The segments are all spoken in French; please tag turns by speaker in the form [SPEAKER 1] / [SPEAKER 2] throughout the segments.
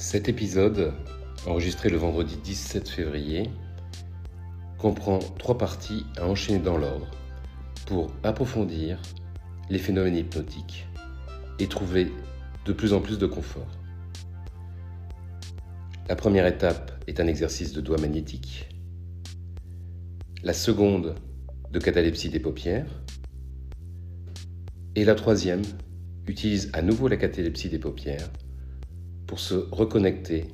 [SPEAKER 1] Cet épisode, enregistré le vendredi 17 février, comprend trois parties à enchaîner dans l'ordre pour approfondir les phénomènes hypnotiques et trouver de plus en plus de confort. La première étape est un exercice de doigt magnétique. La seconde, de catalepsie des paupières. Et la troisième utilise à nouveau la catalepsie des paupières pour se reconnecter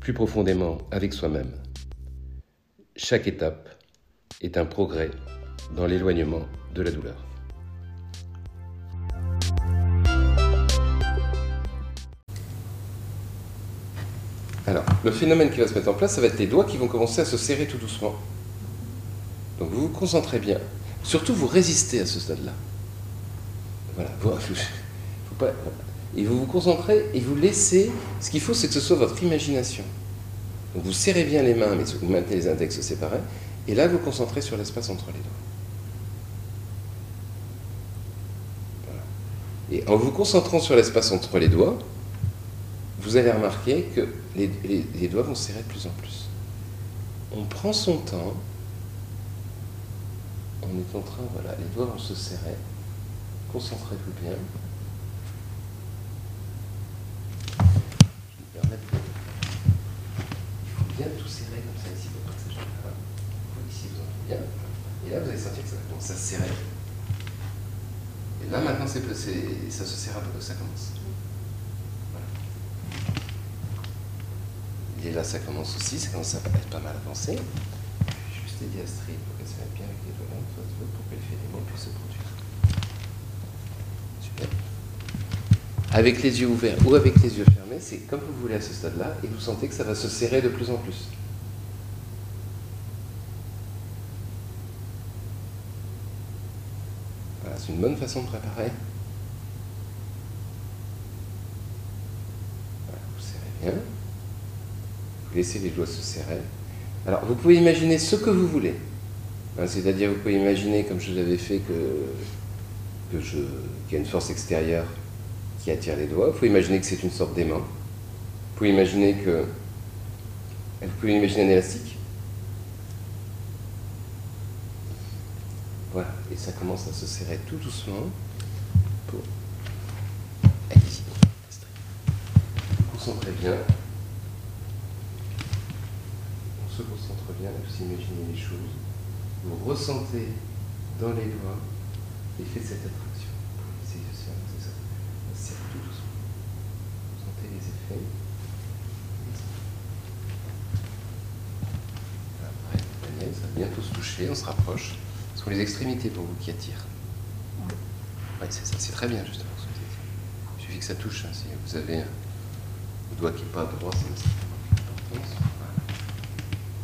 [SPEAKER 1] plus profondément avec soi-même. Chaque étape est un progrès dans l'éloignement de la douleur. Alors, le phénomène qui va se mettre en place, ça va être les doigts qui vont commencer à se serrer tout doucement. Donc vous vous concentrez bien. Surtout, vous résistez à ce stade-là. Voilà. Vous, et vous vous concentrez et vous laissez. Ce qu'il faut, c'est que ce soit votre imagination. Vous serrez bien les mains, mais vous maintenez les index séparés. Et là, vous concentrez sur l'espace entre les doigts. Et en vous concentrant sur l'espace entre les doigts, vous allez remarquer que les, les, doigts vont serrer de plus en plus. On prend son temps. On est en train, voilà, les doigts vont se serrer. Concentrez-vous bien. Il faut bien tout serrer comme ça ici pour pas que ça Ici, vous entendez bien. Et là, vous allez sentir que ça commence à se serrer. Et là, maintenant, c'est, ça se serre un peu, ça commence. Et là, ça commence aussi, ça commence à être pas mal avancé. Juste aider Astrid pour qu'elle se mette bien avec les doigts pour que l'effet des mots puisse se produire. Super. Avec les yeux ouverts ou avec les yeux fermés, c'est comme vous voulez à ce stade-là, et vous sentez que ça va se serrer de plus en plus. Voilà, c'est une bonne façon de préparer. Voilà, vous serrez bien laissez les doigts se serrer. Alors, vous pouvez imaginer ce que vous voulez. Hein, c'est-à-dire, vous pouvez imaginer, comme je vous avais fait, que, que je, qu'il y a une force extérieure attire les doigts. Vous pouvez imaginer que c'est une sorte d'aimant. Vous pouvez imaginer que. Vous pouvez imaginer un élastique. Voilà, et ça commence à se serrer tout doucement. Pour... Allez-y, concentrez bien se concentre bien, vous imaginez les choses. Vous ressentez dans les doigts l'effet de cette attraction. C'est ça. C'est tout doucement. Vous sentez les effets. Après, ça va bientôt se toucher, on se rapproche. Ce sont les extrémités pour vous qui attirent. Oui, c'est ça, c'est très bien justement. Il suffit que ça touche. Hein. Si vous avez un doigt qui n'est pas droit, c'est.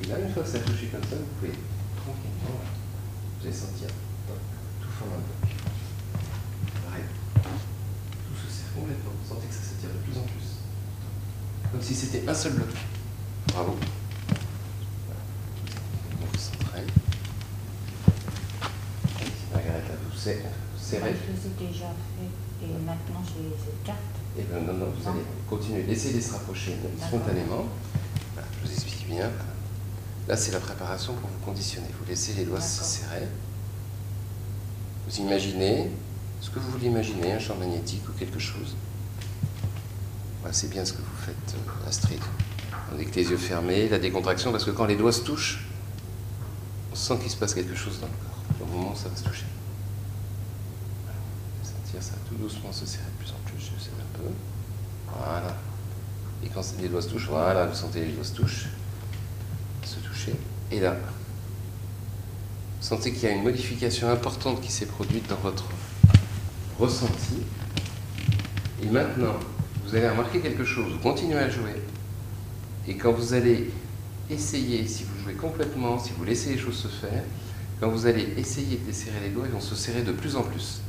[SPEAKER 1] Et là, une fois que ça a touché comme ça, vous pouvez tranquillement, vous allez sentir tout forme un bloc. Pareil. Tout se serre complètement. Vous sentez que ça s'attire de plus en plus. Comme si c'était un seul bloc. Bravo. Margaret, là, vous serrez.
[SPEAKER 2] je les ai déjà fait et maintenant je les écarte.
[SPEAKER 1] Et bien non, non, vous allez continuer. Laissez-les se rapprocher spontanément. Voilà, je vous explique bien. Là, c'est la préparation pour vous conditionner. Vous laissez les doigts se serrer. Vous imaginez ce que vous voulez imaginer, un champ magnétique ou quelque chose. C'est bien ce que vous faites, euh, Astrid. Avec les yeux fermés, la décontraction, parce que quand les doigts se touchent, on sent qu'il se passe quelque chose dans le corps. Au moment où ça va se toucher. sentir ça tout doucement se serrer de plus en plus. Je sais un peu. Voilà. Et quand les doigts se touchent, voilà, vous sentez les doigts se touchent se toucher. Et là, vous sentez qu'il y a une modification importante qui s'est produite dans votre ressenti. Et maintenant, vous allez remarquer quelque chose. Vous continuez à jouer. Et quand vous allez essayer, si vous jouez complètement, si vous laissez les choses se faire, quand vous allez essayer de desserrer les doigts, ils vont se serrer de plus en plus.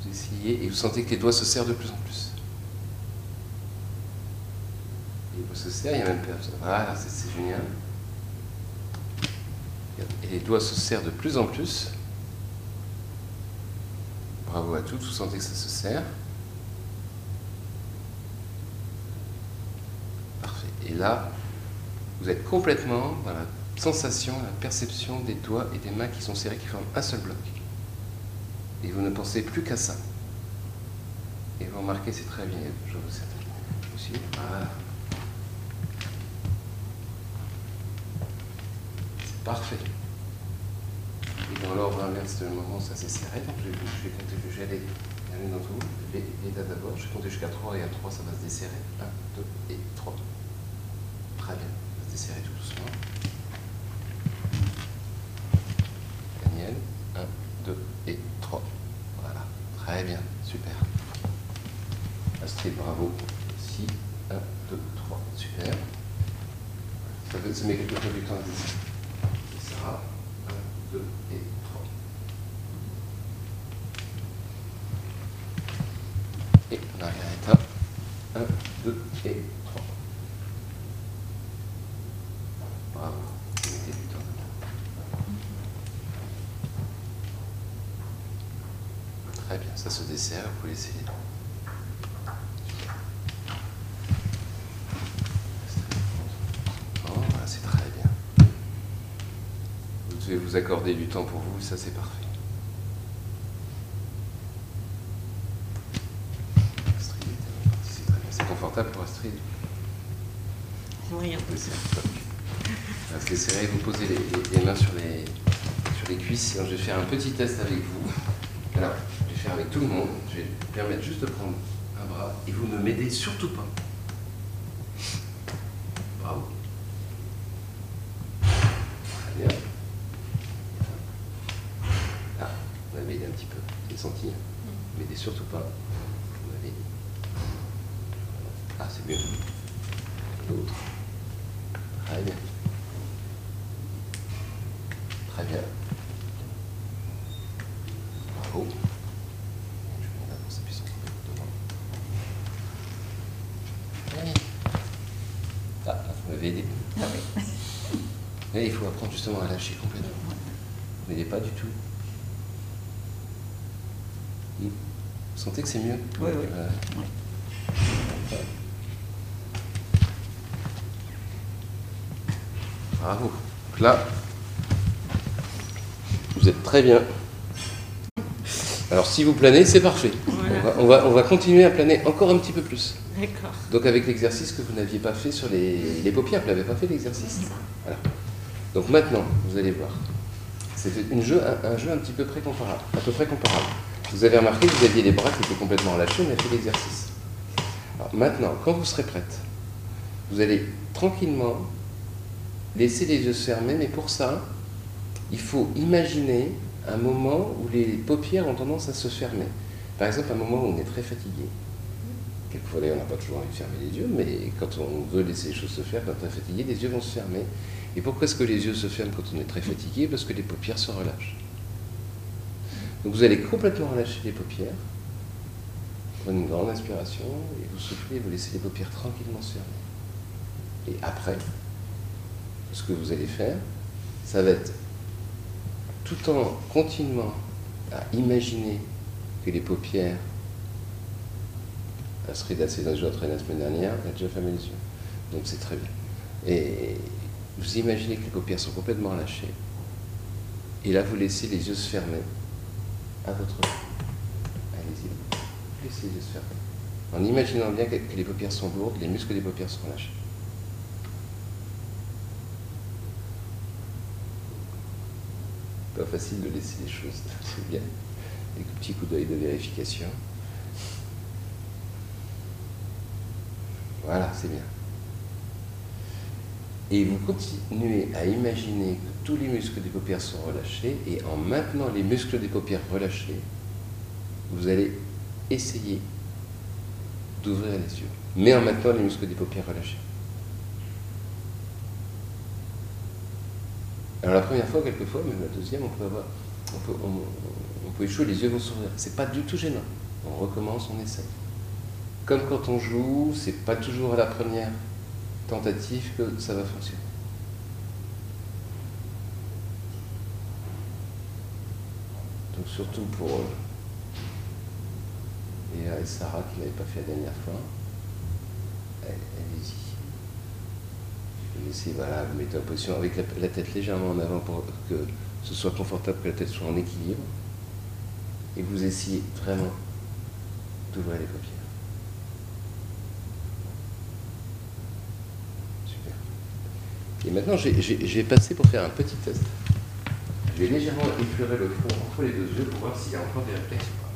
[SPEAKER 1] Vous essayez et vous sentez que les doigts se serrent de plus en plus. il se serre, il y a même personne. Voilà, c'est génial. Et les doigts se serrent de plus en plus. Bravo à tous, vous sentez que ça se serre. Parfait. Et là, vous êtes complètement dans la sensation, la perception des doigts et des mains qui sont serrés, qui forment un seul bloc. Et vous ne pensez plus qu'à ça. Et vous remarquez, c'est très bien. Je vous aussi. Ah. C'est parfait. Dans l'ordre inverse, le moment ça s'est serré. Donc je, vais compter, je vais aller, aller dans tout. Les, les d'abord. Je vais compter jusqu'à 3 et à 3 ça va se desserrer. 1, 2 et 3. Très bien. Ça va se desserrer tout doucement. Daniel, 1, 2 et 3. Voilà. Très bien. Super. Astrid, bravo. 6, 1, 2, 3. Super. Ça, ça met quelque chose du temps à descendre. Et ça. 1, 2 et 3. Et on arrière état. 1, 2 et 3. Bravo. Vous mettez du temps. Très bien, ça se dessert, vous pouvez essayer. Oh, voilà, c'est très bien. Vous devez vous accorder du temps pour vous, ça c'est parfait. C'est confortable pour Astrid
[SPEAKER 2] Oui,
[SPEAKER 1] Oui, c'est vous posez les, mains sur les, sur les cuisses. Je vais faire un petit test avec vous. Avec tout le monde. Je vais permettre juste de prendre un bras et vous ne m'aidez surtout pas. Bravo. Très bien. Ah, vous m'avez aidé un petit peu. J'ai senti. hein. Ne m'aidez surtout pas. Vous m'avez aidé. Ah, c'est mieux. L'autre. Très bien. Très bien. Bravo. Je vais mettre sa puissance un peu devant. Allez. Ah, vous m'avez aidé.
[SPEAKER 2] Ah oui.
[SPEAKER 1] Mais il faut apprendre justement à lâcher complètement. Vous n'aidez pas du tout. Vous sentez que c'est mieux
[SPEAKER 2] Oui, oui.
[SPEAKER 1] Euh,
[SPEAKER 2] Oui.
[SPEAKER 1] Bravo. Donc là, vous êtes très bien. Alors si vous planez, c'est parfait.
[SPEAKER 2] Voilà.
[SPEAKER 1] On, va, on, va, on va continuer à planer encore un petit peu plus.
[SPEAKER 2] D'accord.
[SPEAKER 1] Donc avec l'exercice que vous n'aviez pas fait sur les, les paupières, vous n'avez pas fait l'exercice. Voilà. Donc maintenant, vous allez voir. C'est jeu, un, jeu un petit peu près comparable, à peu près comparable. Vous avez remarqué vous aviez les bras qui étaient complètement relâchés, on a fait l'exercice. Maintenant, quand vous serez prête, vous allez tranquillement laisser les yeux se fermer, mais pour ça, il faut imaginer un moment où les paupières ont tendance à se fermer. Par exemple, un moment où on est très fatigué. Quelquefois, on n'a pas toujours envie de fermer les yeux, mais quand on veut laisser les choses se faire, quand on est fatigué, les yeux vont se fermer. Et pourquoi est-ce que les yeux se ferment quand on est très fatigué Parce que les paupières se relâchent. Donc vous allez complètement relâcher les paupières. Prenez une grande inspiration et vous soufflez, vous laissez les paupières tranquillement se fermer. Et après, ce que vous allez faire, ça va être tout en continuant à imaginer que les paupières, Astrid a s'est déjà entraînée la semaine dernière, elle a déjà fermé les yeux. Donc c'est très bien. Et vous imaginez que les paupières sont complètement relâchées. Et là, vous laissez les yeux se fermer à votre. Allez-y. Laissez les yeux se fermer. En imaginant bien que les paupières sont lourdes, les muscles des paupières sont relâchés. Pas facile de laisser les choses, c'est bien. Des petits coups d'œil de vérification. Voilà, c'est bien. Et vous continuez à imaginer que tous les muscles des paupières sont relâchés, et en maintenant les muscles des paupières relâchés, vous allez essayer d'ouvrir les yeux, mais en maintenant les muscles des paupières relâchés. Alors la première fois, quelquefois, même la deuxième, on peut avoir, on peut, échouer, les yeux vont s'ouvrir. C'est pas du tout gênant. On recommence, on essaie. Comme quand on joue, c'est pas toujours à la première tentative que ça va fonctionner. Donc surtout pour euh, Sarah qui ne l'avaient pas fait la dernière fois, allez- allez-y. Essayez, voilà, vous mettez en position avec la, la tête légèrement en avant pour que ce soit confortable, que la tête soit en équilibre. Et vous essayez vraiment d'ouvrir les paupières. Super. Et maintenant, j'ai- passé pour faire un petit test. Je vais légèrement effleurer le front entre les deux yeux pour voir s'il y a encore des réflexes ou pas.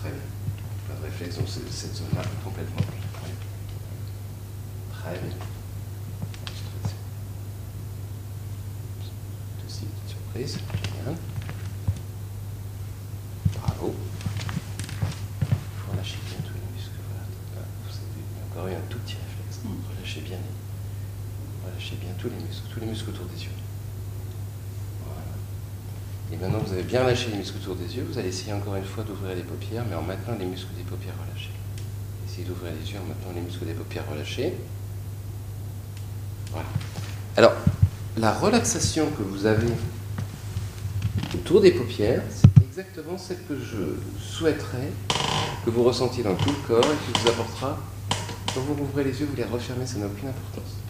[SPEAKER 1] Très bien. Pas de c'est- cette zone-là complètement Très bien. Une petite surprise. Bien. Bravo. Il faut relâcher bien tous les muscles. Voilà. Ah, Vous avez encore eu un tout petit réflexe. Relâchez bien les... Relâchez bien tous les muscles, tous les muscles autour des yeux. Voilà. Et maintenant, vous avez bien lâché les muscles autour des yeux. Vous allez essayer encore une fois d'ouvrir les paupières, mais en maintenant les muscles des paupières relâchés. Essayez d'ouvrir les yeux en maintenant les muscles des paupières relâchés. Voilà. Alors, la relaxation que vous avez autour des paupières, c'est exactement celle que je souhaiterais que vous ressentiez dans tout le corps et qui vous apportera, quand vous rouvrez les yeux, vous les refermez, ça n'a aucune importance.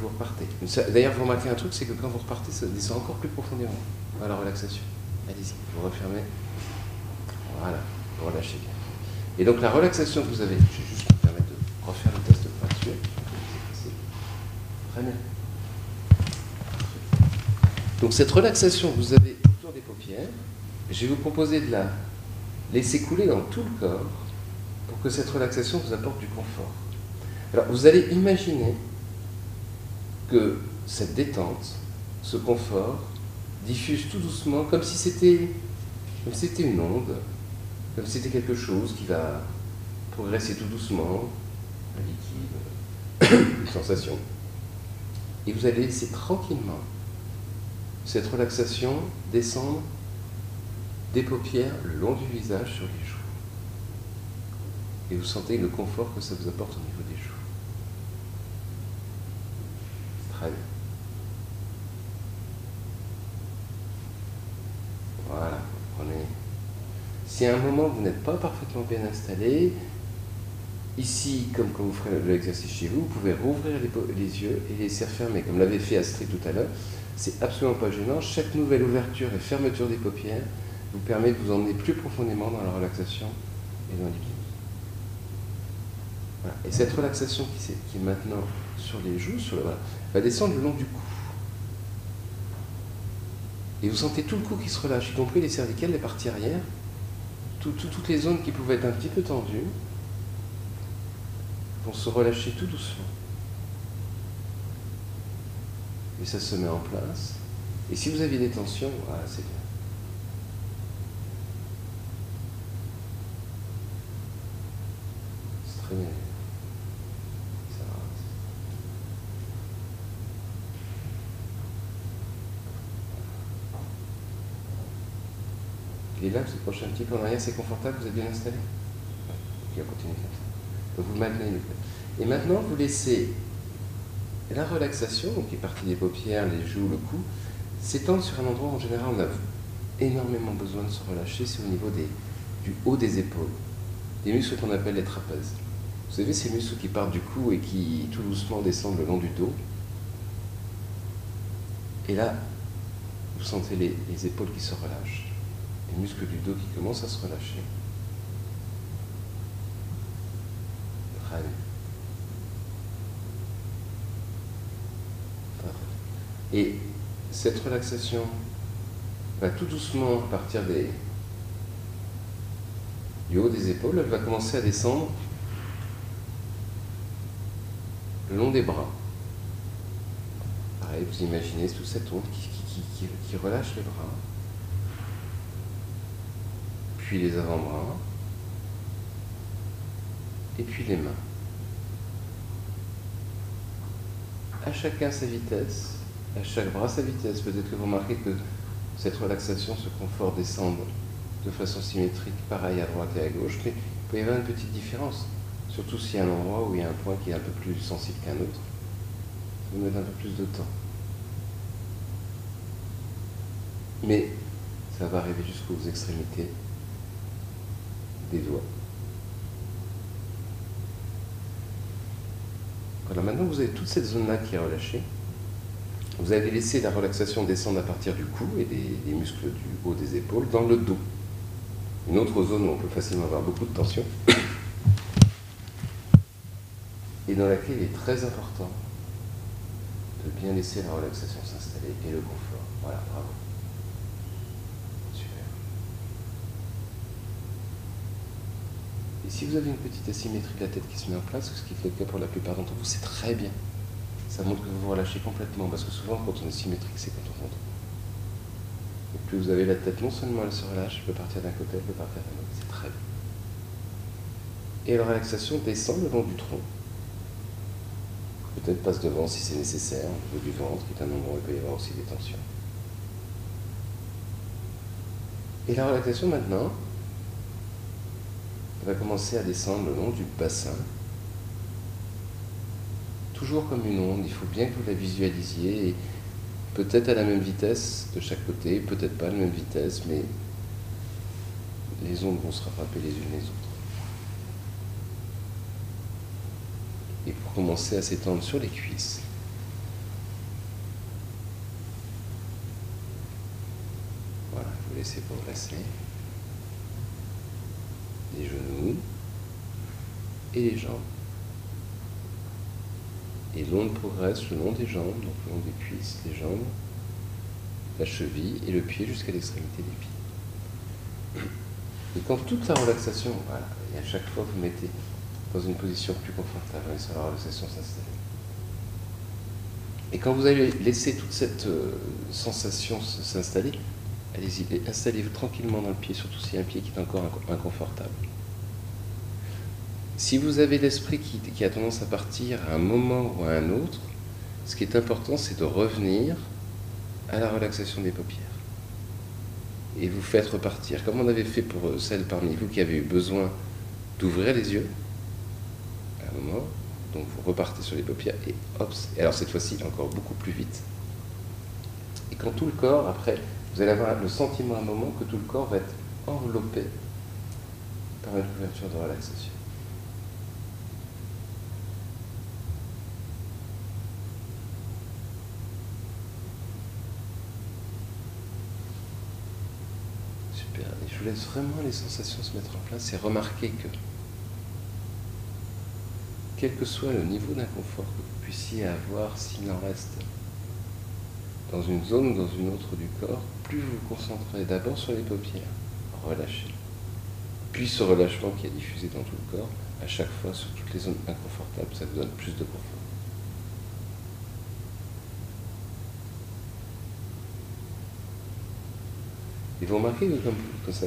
[SPEAKER 1] Vous repartez. D'ailleurs, vous remarquez un truc, c'est que quand vous repartez, ça descend encore plus profondément dans la relaxation. Allez-y, vous refermez. Voilà, vous relâchez bien. Et donc la relaxation que vous avez, je vais juste me permettre de refaire le test de. C'est Très bien. Donc cette relaxation que vous avez autour des paupières, je vais vous proposer de la laisser couler dans tout le corps pour que cette relaxation vous apporte du confort. Alors vous allez imaginer que cette détente, ce confort, diffuse tout doucement comme si c'était une onde, comme si c'était quelque chose qui va progresser tout doucement, un liquide, une sensation. Et vous allez laisser tranquillement cette relaxation descendre des paupières le long du visage sur les joues. Et vous sentez le confort que ça vous apporte au niveau des joues. Voilà, prenez. Si à un moment vous n'êtes pas parfaitement bien installé, ici, comme quand vous ferez l'exercice chez vous, vous pouvez rouvrir les yeux et les laisser fermer, comme l'avait fait Astrid tout à l'heure. C'est absolument pas gênant. Chaque nouvelle ouverture et fermeture des paupières vous permet de vous emmener plus profondément dans la relaxation et dans l'hypnose. Et cette relaxation qui, est maintenant sur les joues, sur le, voilà, va descendre le long du cou. Et vous sentez tout le cou qui se relâche, y compris les cervicales, les parties arrière, tout- tout- toutes les zones qui pouvaient être un petit peu tendues vont se relâcher tout doucement. Et ça se met en place. Et si vous aviez des tensions, voilà, c'est bien. C'est très bien. Ça va. Et là, vous êtes proche un petit peu en arrière, c'est confortable, vous êtes bien installé. Donc vous maintenez le Et maintenant, vous laissez la relaxation, donc qui est partie des paupières, les joues, le cou, s'étendre sur un endroit où en général on a énormément besoin de se relâcher, c'est au niveau du haut des épaules, des muscles qu'on appelle les trapèzes. Vous savez, ces muscles qui partent du cou et qui tout doucement descendent le long du dos. Et là, vous sentez les épaules qui se relâchent, les muscles du dos qui commencent à se relâcher. Et cette relaxation va tout doucement partir des, du haut des épaules, elle va commencer à descendre le long des bras. Pareil, vous imaginez toute cette onde qui relâche les bras, puis les avant-bras, et puis les mains. À chacun sa vitesse, à chaque bras sa vitesse. Peut-être que vous remarquez que cette relaxation, ce confort descend de façon symétrique, pareil à droite et à gauche, mais il peut y avoir une petite différence. Surtout s'il y a un endroit où il y a un point qui est un peu plus sensible qu'un autre. Ça va mettre un peu plus de temps. Mais ça va arriver jusqu'aux extrémités des doigts. Alors maintenant, vous avez toute cette zone-là qui est relâchée. Vous allez laisser la relaxation descendre à partir du cou et des, des muscles du haut des épaules dans le dos. Une autre zone où on peut facilement avoir beaucoup de tension et dans laquelle il est très important de bien laisser la relaxation s'installer et le confort. Voilà, bravo. Super. Et si vous avez une petite asymétrie de la tête qui se met en place, ce qui fait le cas pour la plupart d'entre vous, c'est très bien. Ça montre que vous vous relâchez complètement, parce que souvent quand on est symétrique, c'est quand on rentre. Et plus vous avez la tête, non seulement elle se relâche, elle peut partir d'un côté, elle peut partir d'un autre, c'est très bien. Et la relaxation descend le long du tronc. Peut-être passe devant si c'est nécessaire, au niveau du ventre, qui est un endroit où il peut y avoir aussi des tensions. Et la relaxation maintenant, va commencer à descendre le long du bassin. Toujours comme une onde, il faut bien que vous la visualisiez, peut-être à la même vitesse de chaque côté, peut-être pas à la même vitesse, mais les ondes vont se rattraper les unes les autres. Et pour commencer à s'étendre sur les cuisses. Voilà, vous laissez progresser les genoux et les jambes. Et l'onde progresse le long des jambes, donc le long des cuisses, les jambes, la cheville et le pied jusqu'à l'extrémité des pieds. Et quand toute la relaxation, voilà, et à chaque fois vous mettez dans une position plus confortable, et la relaxation s'installe. Et quand vous allez laisser toute cette euh, sensation s'installer, allez-y, installez-vous tranquillement dans le pied, surtout a un pied qui est encore inconfortable. Si vous avez l'esprit qui, qui, a tendance à partir à un moment ou à un autre, ce qui est important, c'est de revenir à la relaxation des paupières. Et vous faites repartir, comme on avait fait pour celles parmi vous qui avaient eu besoin d'ouvrir les yeux, à un moment, donc vous repartez sur les paupières et hop, et alors cette fois-ci encore beaucoup plus vite. Et quand tout le corps, après, vous allez avoir le sentiment à un moment que tout le corps va être enveloppé par une couverture de relaxation. Super. Et je vous laisse vraiment les sensations se mettre en place et remarquer que quel que soit le niveau d'inconfort que vous puissiez avoir, s'il en reste dans une zone ou dans une autre du corps, plus vous vous concentrez d'abord sur les paupières, relâchez. Puis ce relâchement qui est diffusé dans tout le corps, à chaque fois sur toutes les zones inconfortables, ça vous donne plus de confort. Et vous remarquez que comme, ça,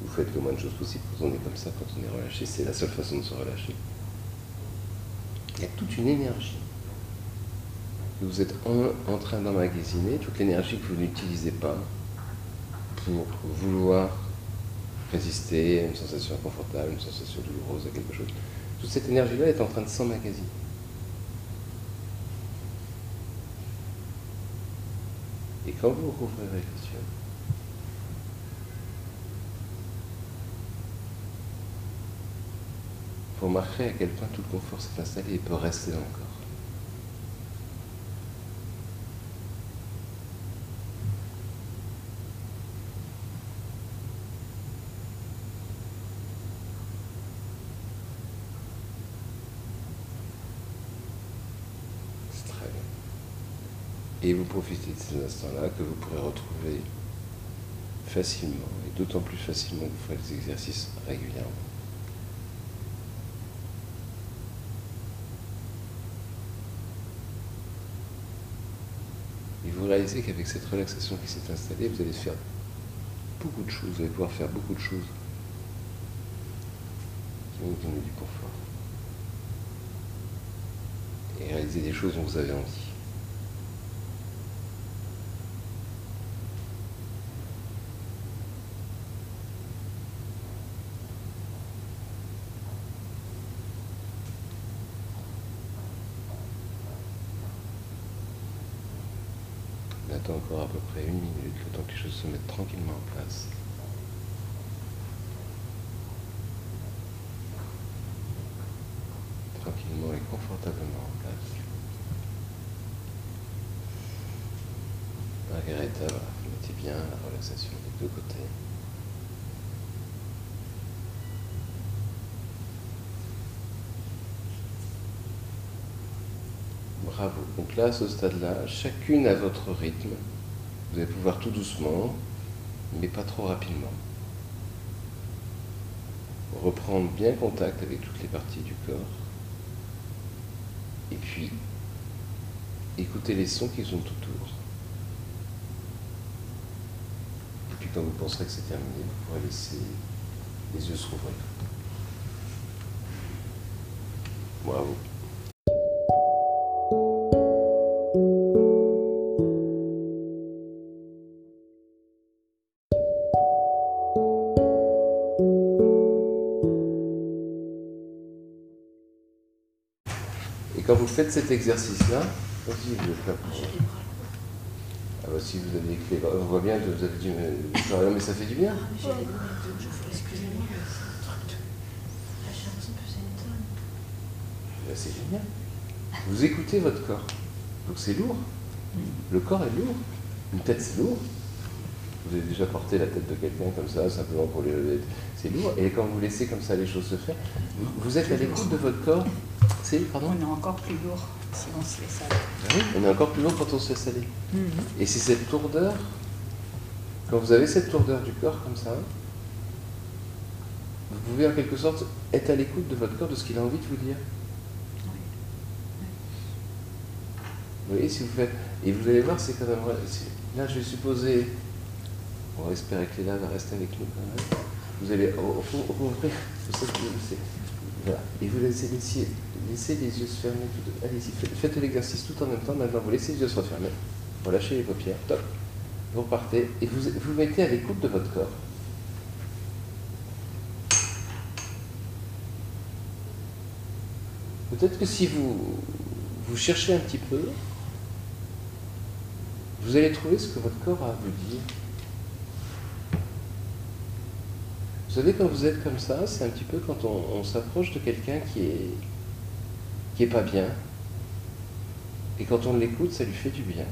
[SPEAKER 1] vous faites le moins de choses possible, quand on est comme ça, quand on est relâché, c'est la seule façon de se relâcher. Il y a toute une énergie vous êtes en, train d'emmagasiner, toute l'énergie que vous n'utilisez pas pour vouloir résister à une sensation inconfortable, une sensation douloureuse, à quelque chose. Toute cette énergie-là est en train de s'emmagasiner. Et quand vous rouvrirez les yeux, vous remarquerez à quel point tout le confort s'est installé et peut rester dans le corps. C'est très bien. Et vous profitez de ces instants-là que vous pourrez retrouver facilement, et d'autant plus facilement que vous ferez des exercices régulièrement. Et vous réalisez qu'avec cette relaxation qui s'est installée, vous allez faire beaucoup de choses, vous allez pouvoir faire beaucoup de choses qui vont vous donner du confort. Et réaliser des choses dont vous avez envie. À peu près une minute, le temps que les choses se mettent tranquillement en place. tranquillement et confortablement en place. Margareta, mettez bien la relaxation des deux côtés. Bravo. Donc là, à ce stade-là, chacune à votre rythme. Vous allez pouvoir tout doucement, mais pas trop rapidement. Reprendre bien contact avec toutes les parties du corps. Et puis, écouter les sons qui sont autour. Et puis quand vous penserez que c'est terminé, vous pourrez laisser les yeux se rouvrir. Bravo. Faites cet exercice-là, vas-y, vous êtes là pour- Ah bah si vous avez les clés, on voit bien que vous avez dit, mais, Florian, mais ça fait du bien. Bah, c'est génial. Vous écoutez votre corps. Donc c'est lourd. Le corps est lourd. Une tête, c'est lourd. Vous avez déjà porté la tête de quelqu'un comme ça, simplement pour les. C'est lourd. Et quand vous laissez comme ça les choses se faire, vous êtes à l'écoute de votre corps. C'est, pardon
[SPEAKER 2] On est encore plus lourd si on se laisse aller.
[SPEAKER 1] Ah oui, on est encore plus lourd quand on se laisse aller. Et c'est cette lourdeur, quand vous avez cette lourdeur du corps comme ça, vous pouvez en quelque sorte être à l'écoute de votre corps, de ce qu'il a envie de vous dire. Vous voyez, si vous faites. Et vous allez voir, c'est quand même. Là, je vais supposer. On va espérer que Léla va rester avec nous quand même. Vous allez vous savez, Et vous laissez, laissez, les yeux se fermer. Allez-y, faites, l'exercice tout en même temps. Maintenant, vous laissez les yeux se refermer. Relâchez les paupières. Top. Vous repartez et vous vous mettez à l'écoute de votre corps. Peut-être que si vous, vous cherchez un petit peu, vous allez trouver ce que votre corps a à vous dire. Vous savez, quand vous êtes comme ça, c'est un petit peu quand on, on s'approche de quelqu'un qui est, qui est pas bien. Et quand on l'écoute, ça lui fait du bien.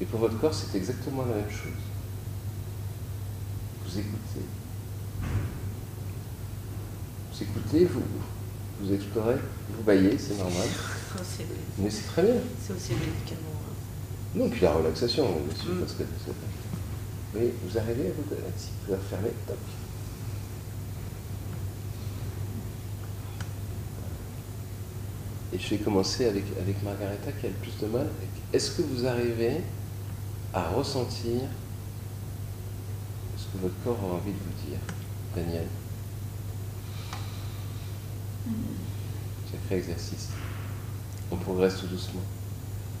[SPEAKER 1] Et pour votre corps, c'est exactement la même chose. Vous écoutez. Vous écoutez, vous, vous explorez, vous baillez, c'est normal. Mais c'est très bien.
[SPEAKER 3] c'est aussi le médicament. hein.
[SPEAKER 1] Non, puis la relaxation, bien sûr,
[SPEAKER 3] Mm.
[SPEAKER 1] parce que Oui, vous arrivez à vous si vous pouvez refermer, top. Et je vais commencer avec, avec Margareta qui a le plus de mal. Est-ce que vous arrivez à ressentir ce que votre corps a envie de vous dire, Daniel? Sacré exercice. On progresse tout doucement.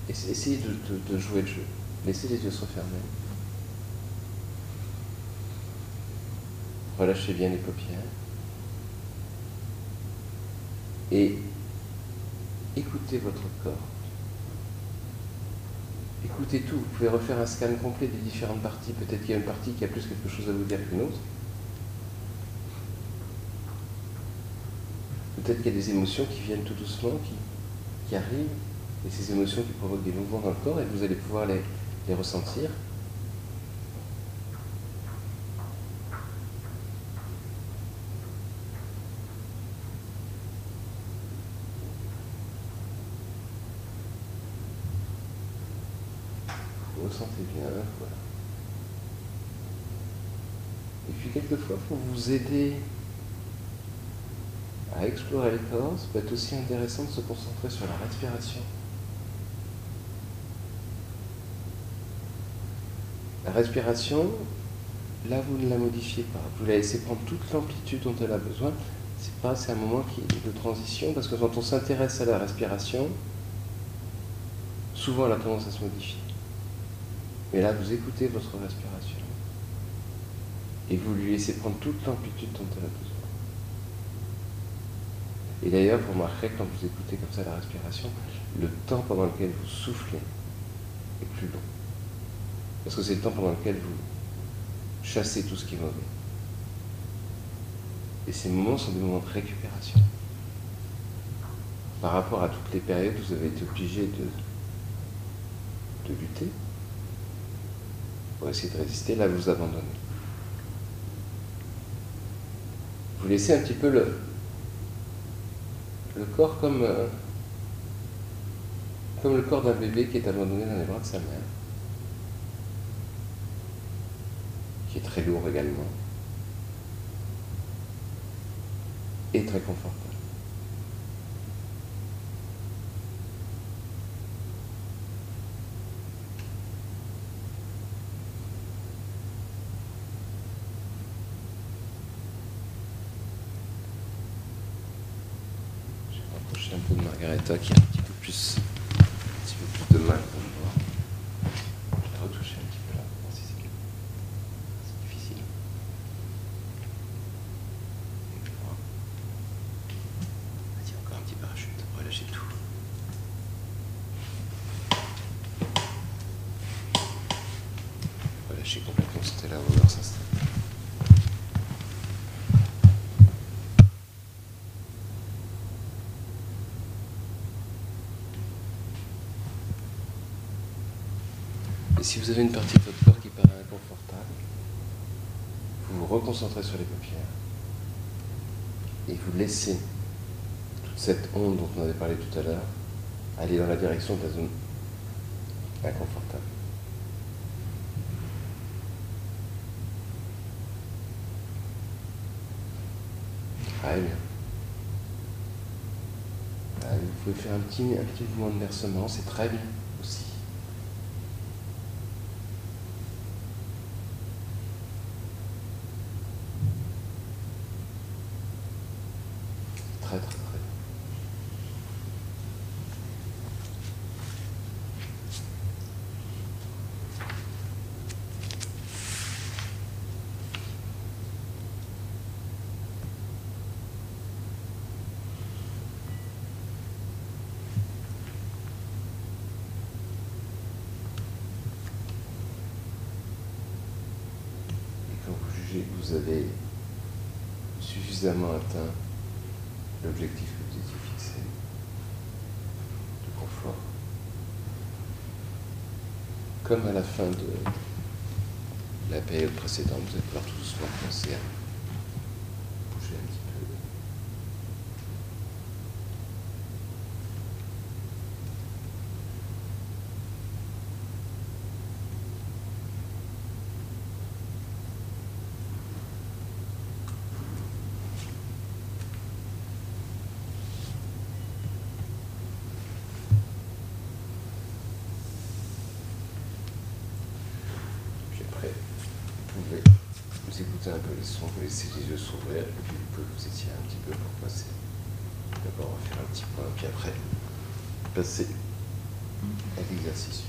[SPEAKER 1] Essa- Essayez de, de- de jouer le jeu. Laissez les yeux se refermer. Relâchez bien les paupières. Et écoutez votre corps. Écoutez tout. Vous pouvez refaire un scan complet des différentes parties. Peut-être qu'il y a une partie qui a plus quelque chose à vous dire qu'une autre. Peut-être qu'il y a des émotions qui viennent tout doucement, qui, arrivent, et ces émotions qui provoquent des mouvements dans le corps, et vous allez pouvoir les ressentir. Vous ressentez bien, voilà. Et puis quelquefois, pour vous aider à explorer le corps, ça peut être aussi intéressant de se concentrer sur la respiration. La respiration, là vous ne la modifiez pas. Vous la laissez prendre toute l'amplitude dont elle a besoin. C'est pas, c'est un moment qui est de transition parce que quand on s'intéresse à la respiration, souvent elle a tendance à se modifier. Mais là, vous écoutez votre respiration et vous lui laissez prendre toute l'amplitude dont elle a besoin. Et d'ailleurs, vous remarquerez quand vous écoutez comme ça la respiration, le temps pendant lequel vous soufflez est plus long. Parce que c'est le temps pendant lequel vous chassez tout ce qui est mauvais. Et ces moments sont des moments de récupération. par rapport à toutes les périodes où vous avez été obligé de, de lutter pour essayer de résister, là vous abandonnez. Vous laissez un petit peu le, corps euh, comme le corps d'un bébé qui est abandonné dans les bras de sa mère, qui est très lourd également, et très confortable. Je vais m'approcher un de Margareta qui a un petit peu plus, de mal pour me voir. Je vais retoucher un petit peu là, voir si c'est c'est difficile. Voilà. Vas-y, encore un petit parachute, relâchez tout. Relâchez complètement, c'était là, on va voir ça. Et si vous avez une partie de votre corps qui paraît inconfortable, vous vous reconcentrez sur les paupières et vous laissez toute cette onde dont on avait parlé tout à l'heure aller dans la direction de la zone inconfortable. Très bien. Allez, vous pouvez faire un petit, un petit mouvement de versement, c'est très bien aussi. Très très très bien. Et quand vous jugez que vous avez suffisamment atteint l'objectif que vous étiez fixé, de confort, comme à la fin de la période précédente, vous allez pouvoir tout doucement commencer à bouger un petit peu. Puis après, vous pouvez vous écouter un peu les sons, vous laissez les yeux s'ouvrir, et puis pouvez vous étirer un petit peu pour passer. D'abord, on va faire un petit point, puis après, passer à l'exercice.